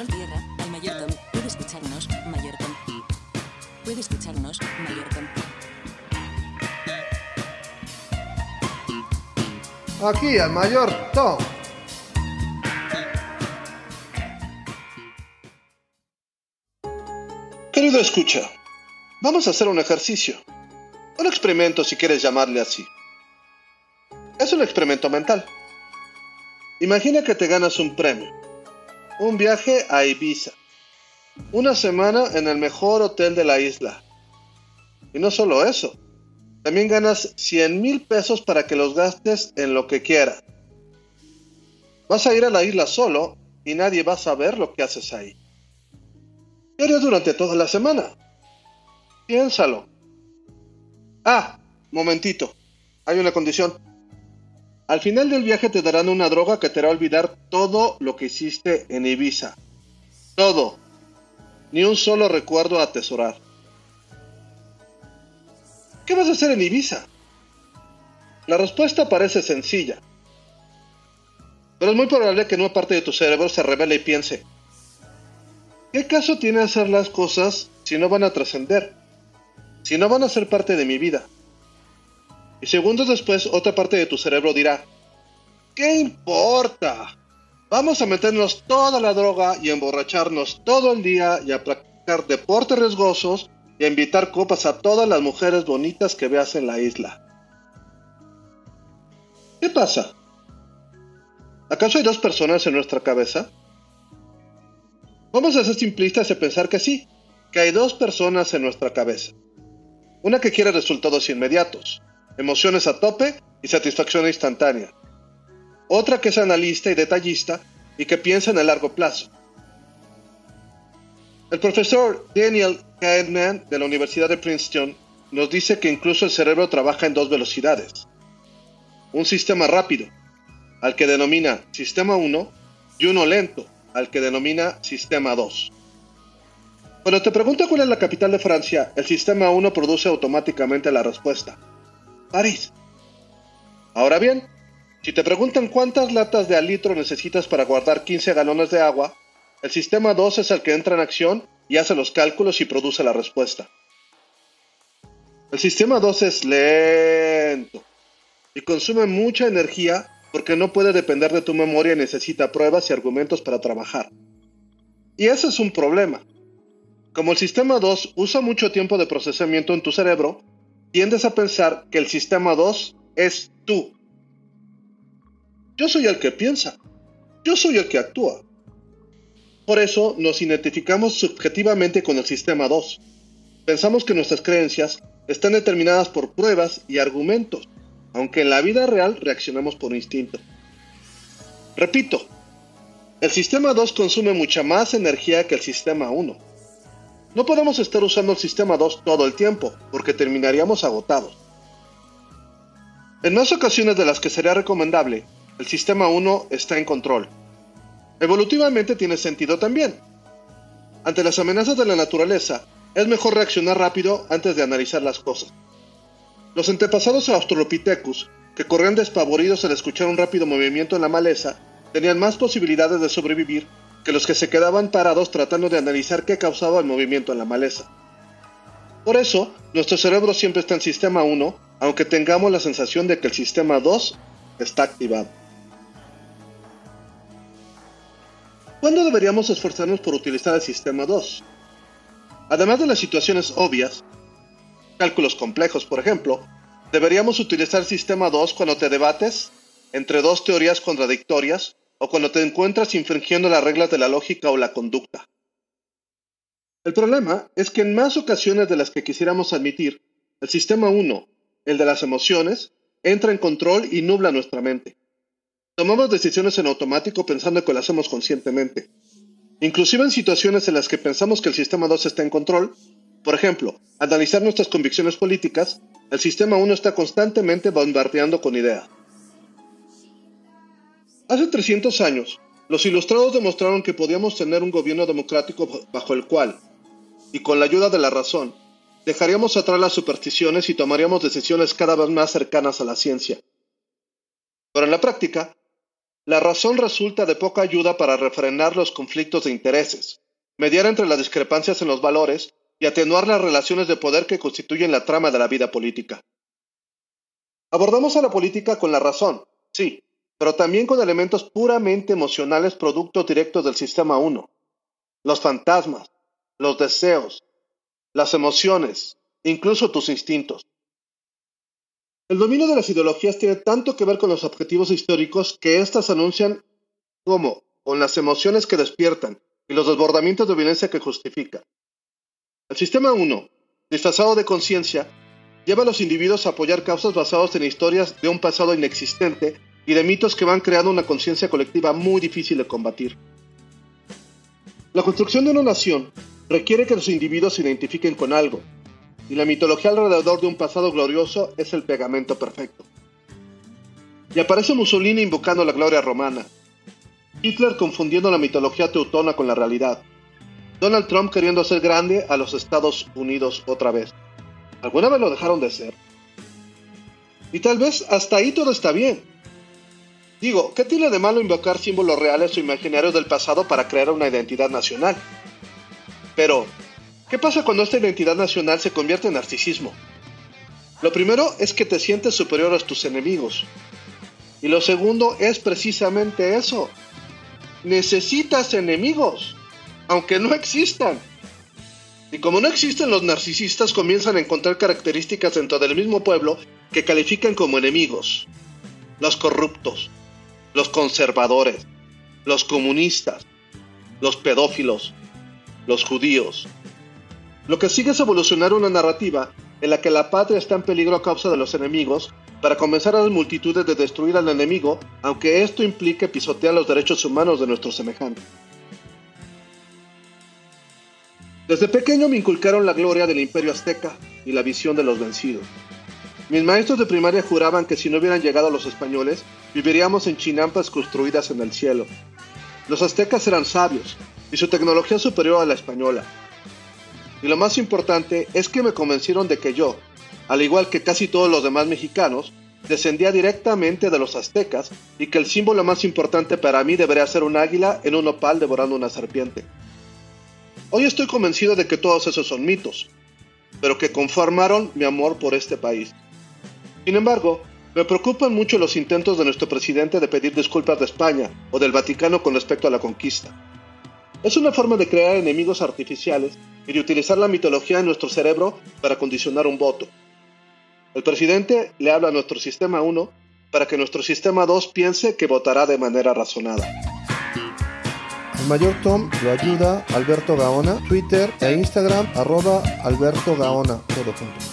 Control Tierra, al Mayor Tom. Puede escucharnos, Mayor Tom. Puede escucharnos, Mayor Tom. Aquí al mayor Tom. Querido escucha, vamos a hacer un ejercicio. Un experimento si quieres llamarle así. Es un experimento mental. Imagina que te ganas un premio. Un viaje a Ibiza. Una semana en el mejor hotel de la isla. Y no solo eso. También ganas 100 mil pesos para que los gastes en lo que quieras. Vas a ir a la isla solo y nadie va a saber lo que haces ahí. ¿Qué harías durante toda la semana? Piénsalo. Ah, momentito. Hay una condición. Al final del viaje te darán una droga que te hará olvidar todo lo que hiciste en Ibiza. Todo. Ni un solo recuerdo a atesorar. ¿Qué vas a hacer en Ibiza? La respuesta parece sencilla. Pero es muy probable que una parte de tu cerebro se revele y piense, ¿qué caso tiene hacer las cosas si no van a trascender? Si no van a ser parte de mi vida. Y segundos después otra parte de tu cerebro dirá, ¿qué importa? Vamos a meternos toda la droga y emborracharnos todo el día y a practicar deportes riesgosos y a invitar copas a todas las mujeres bonitas que veas en la isla. ¿Qué pasa? ¿Acaso hay dos personas en nuestra cabeza? Vamos a ser simplistas y pensar que sí, que hay dos personas en nuestra cabeza. Una que quiere resultados inmediatos, emociones a tope y satisfacción instantánea. Otra que es analista y detallista y que piensa en el largo plazo. El profesor Daniel Kahneman de la Universidad de Princeton nos dice que incluso el cerebro trabaja en dos velocidades. Un sistema rápido, al que denomina sistema 1, y uno lento, al que denomina sistema 2. Cuando te pregunto cuál es la capital de Francia, el sistema 1 produce automáticamente la respuesta. Ahora bien, si te preguntan cuántas latas de al litro necesitas para guardar 15 galones de agua, el sistema 2 es el que entra en acción y hace los cálculos y produce la respuesta. El sistema 2 es lento y consume mucha energía porque no puede depender de tu memoria y necesita pruebas y argumentos para trabajar. Y ese es un problema. Como el sistema 2 usa mucho tiempo de procesamiento en tu cerebro, tiendes a pensar que el sistema 2 es tú. Yo soy el que piensa. Yo soy el que actúa. Por eso nos identificamos subjetivamente con el sistema 2. Pensamos que nuestras creencias están determinadas por pruebas y argumentos, aunque en la vida real reaccionamos por instinto. Repito, el sistema 2 consume mucha más energía que el sistema 1. No podemos estar usando el sistema 2 todo el tiempo, porque terminaríamos agotados. En más ocasiones de las que sería recomendable, el sistema 1 está en control. Evolutivamente tiene sentido también. Ante las amenazas de la naturaleza, es mejor reaccionar rápido antes de analizar las cosas. Los antepasados Australopithecus, que corrían despavoridos al escuchar un rápido movimiento en la maleza, tenían más posibilidades de sobrevivir que los que se quedaban parados tratando de analizar qué causaba el movimiento en la maleza. Por eso, nuestro cerebro siempre está en sistema 1, aunque tengamos la sensación de que el sistema 2 está activado. ¿Cuándo deberíamos esforzarnos por utilizar el sistema 2? Además de las situaciones obvias, cálculos complejos por ejemplo, deberíamos utilizar sistema 2 cuando te debates entre dos teorías contradictorias o cuando te encuentras infringiendo las reglas de la lógica o la conducta. El problema es que en más ocasiones de las que quisiéramos admitir, el sistema 1, el de las emociones, entra en control y nubla nuestra mente. Tomamos decisiones en automático pensando que lo hacemos conscientemente. Inclusive en situaciones en las que pensamos que el sistema 2 está en control, por ejemplo, analizar nuestras convicciones políticas, el sistema 1 está constantemente bombardeando con ideas. Hace 300 años, los ilustrados demostraron que podíamos tener un gobierno democrático bajo el cual, y con la ayuda de la razón, dejaríamos atrás las supersticiones y tomaríamos decisiones cada vez más cercanas a la ciencia. Pero en la práctica, la razón resulta de poca ayuda para refrenar los conflictos de intereses, mediar entre las discrepancias en los valores y atenuar las relaciones de poder que constituyen la trama de la vida política. Abordamos a la política con la razón, sí, pero también con elementos puramente emocionales producto directos del sistema 1. Los fantasmas, los deseos, las emociones, incluso tus instintos. El dominio de las ideologías tiene tanto que ver con los objetivos históricos que éstas anuncian como con las emociones que despiertan y los desbordamientos de violencia que justifica. El sistema 1, disfrazado de conciencia, lleva a los individuos a apoyar causas basadas en historias de un pasado inexistente y de mitos que van creando una conciencia colectiva muy difícil de combatir. La construcción de una nación requiere que los individuos se identifiquen con algo, y la mitología alrededor de un pasado glorioso es el pegamento perfecto. Y aparece Mussolini invocando la gloria romana, Hitler confundiendo la mitología teutona con la realidad, Donald Trump queriendo hacer grande a los Estados Unidos otra vez. ¿Alguna vez lo dejaron de ser? Y tal vez hasta ahí todo está bien. Digo, ¿qué tiene de malo invocar símbolos reales o imaginarios del pasado para crear una identidad nacional? Pero, ¿qué pasa cuando esta identidad nacional se convierte en narcisismo? Lo primero es que te sientes superior a tus enemigos. Y lo segundo es precisamente eso. Necesitas enemigos, aunque no existan. Y como no existen los narcisistas, comienzan a encontrar características dentro del mismo pueblo que califican como enemigos. Los corruptos, los conservadores, los comunistas, los pedófilos, los judíos. Lo que sigue es evolucionar una narrativa en la que la patria está en peligro a causa de los enemigos para convencer a las multitudes de destruir al enemigo, aunque esto implique pisotear los derechos humanos de nuestros semejantes. Desde pequeño me inculcaron la gloria del imperio azteca y la visión de los vencidos. Mis maestros de primaria juraban que si no hubieran llegado los españoles, viviríamos en chinampas construidas en el cielo. Los aztecas eran sabios y su tecnología superior a la española. Y lo más importante es que me convencieron de que yo, al igual que casi todos los demás mexicanos, descendía directamente de los aztecas y que el símbolo más importante para mí debería ser un águila en un opal devorando una serpiente. Hoy estoy convencido de que todos esos son mitos, pero que conformaron mi amor por este país. Sin embargo, me preocupan mucho los intentos de nuestro presidente de pedir disculpas de España o del Vaticano con respecto a la conquista. Es una forma de crear enemigos artificiales y de utilizar la mitología en nuestro cerebro para condicionar un voto. El presidente le habla a nuestro sistema 1 para que nuestro sistema 2 piense que votará de manera razonada. El mayor Tom lo ayuda Alberto Gaona, Twitter e Instagram arroba todo junto.